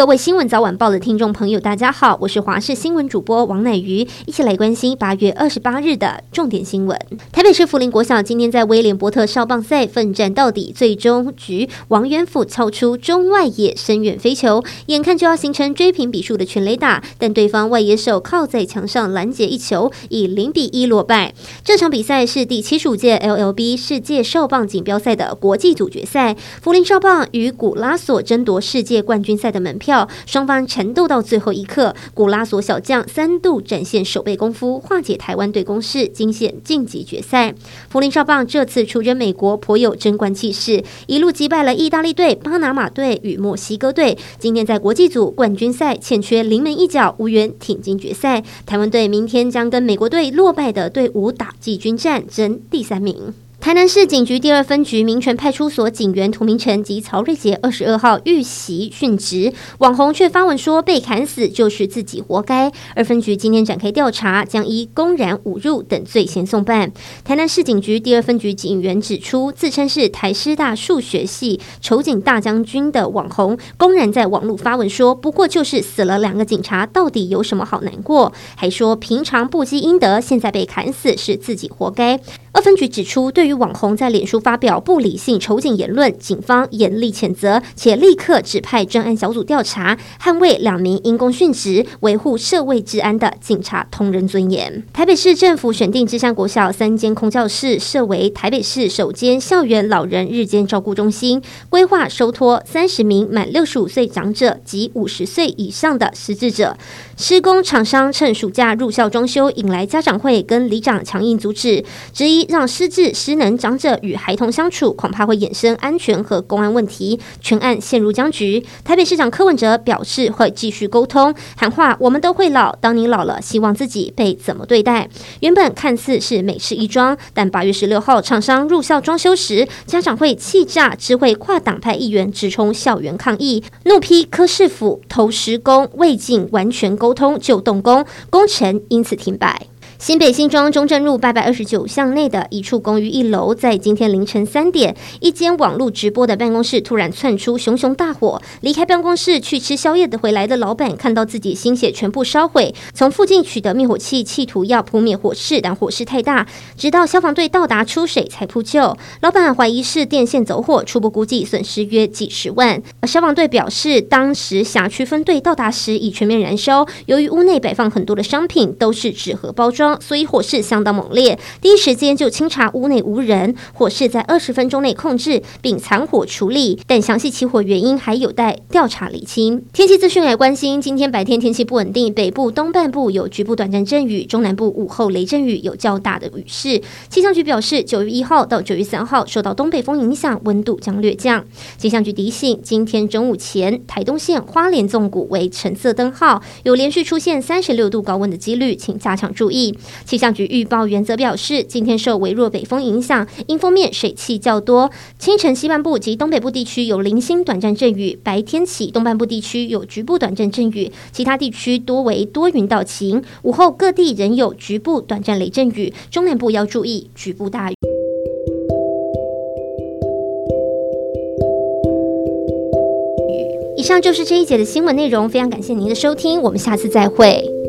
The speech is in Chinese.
各位新闻早晚报的听众朋友，大家好，我是华视新闻主播王乃瑜，一起来关心八月二十八日的重点新闻。台北市福林国小今天在威廉波特少棒赛奋战到底，最终局王元辅敲出中外野深远飞球，眼看就要形成追平比数的全垒打，但对方外野手靠在墙上拦截一球，以零比一落败。这场比赛是第七十五届 LLB 世界少棒锦标赛的国际组决赛，福林少棒与古拉索争夺世界冠军赛的门票，双方缠斗到最后一刻，古拉索小将三度展现守备功夫，化解台湾队攻势，惊险晋级决赛。福林少棒这次出征美国颇有争冠气势，一路击败了意大利队、巴拿马队与墨西哥队。今天在国际组冠军赛欠缺临门一脚，无缘挺进决赛。台湾队明天将跟美国队落败的队伍打季军战，争第三名。台南市警局第二分局民权派出所警员涂明成及曹瑞杰二十二号遇袭殉职，网红却发文说被砍死就是自己活该。二分局今天展开调查，将依公然侮辱等罪嫌送办。台南市警局第二分局警员指出，自称是台师大数学系仇警大将军的网红，公然在网络发文说，不过就是死了两个警察，到底有什么好难过？还说平常不积阴德，现在被砍死是自己活该。二分局指出，对于网红在脸书发表不理性仇警言论，警方严厉谴责，且立刻指派专案小组调查，捍卫两名因公殉职、维护社会治安的警察同仁尊严。台北市政府选定芝山国小三间空教室设为台北市首间校园老人日间照顾中心，规划收托三十名满六十五岁长者及五十岁以上的失智者。施工厂商趁暑假入校装修，引来家长会跟里长强硬阻止，质疑。让失智失能长者与孩童相处，恐怕会衍生安全和公安问题，全案陷入僵局。台北市长柯文哲表示会继续沟通，喊话我们都会老，当你老了，希望自己被怎么对待？原本看似是美事一桩，但八月十六号厂商入校装修时，家长会气炸，知会跨党派议员直冲校园抗议，怒批柯市府偷施工，未尽完全沟通就动工，工程因此停摆。新北新庄中正路八百二十九巷内的一处公寓一楼，在今天凌晨三点，一间网络直播的办公室突然窜出熊熊大火。离开办公室去吃宵夜的回来的老板，看到自己心血全部烧毁，从附近取得灭火器，企图要扑灭火势，但火势太大，直到消防队到达出水才扑救。老板怀疑是电线走火，初步估计损失约几十万。而消防队表示，当时辖区分队到达时已全面燃烧，由于屋内摆放很多的商品，都是纸盒包装。所以火势相当猛烈，第一时间就清查屋内无人，火势在二十分钟内控制并残火处理，但详细起火原因还有待调查厘清。天气资讯来关心，今天白天天气不稳定，北部东半部有局部短暂阵雨，中南部午后雷阵雨有较大的雨势。气象局表示，九月一号到九月三号受到东北风影响，温度将略降。气象局提醒，今天中午前台东县花莲纵谷为橙色灯号，有连续出现三十六度高温的几率，请加强注意。气象局预报员则表示，今天受微弱北风影响，阴风面水汽较多。清晨西半部及东北部地区有零星短暂阵雨，白天起东半部地区有局部短暂阵雨，其他地区多为多云到晴。午后各地仍有局部短暂雷阵雨，中南部要注意局部大雨。以上就是这一节的新闻内容，非常感谢您的收听，我们下次再会。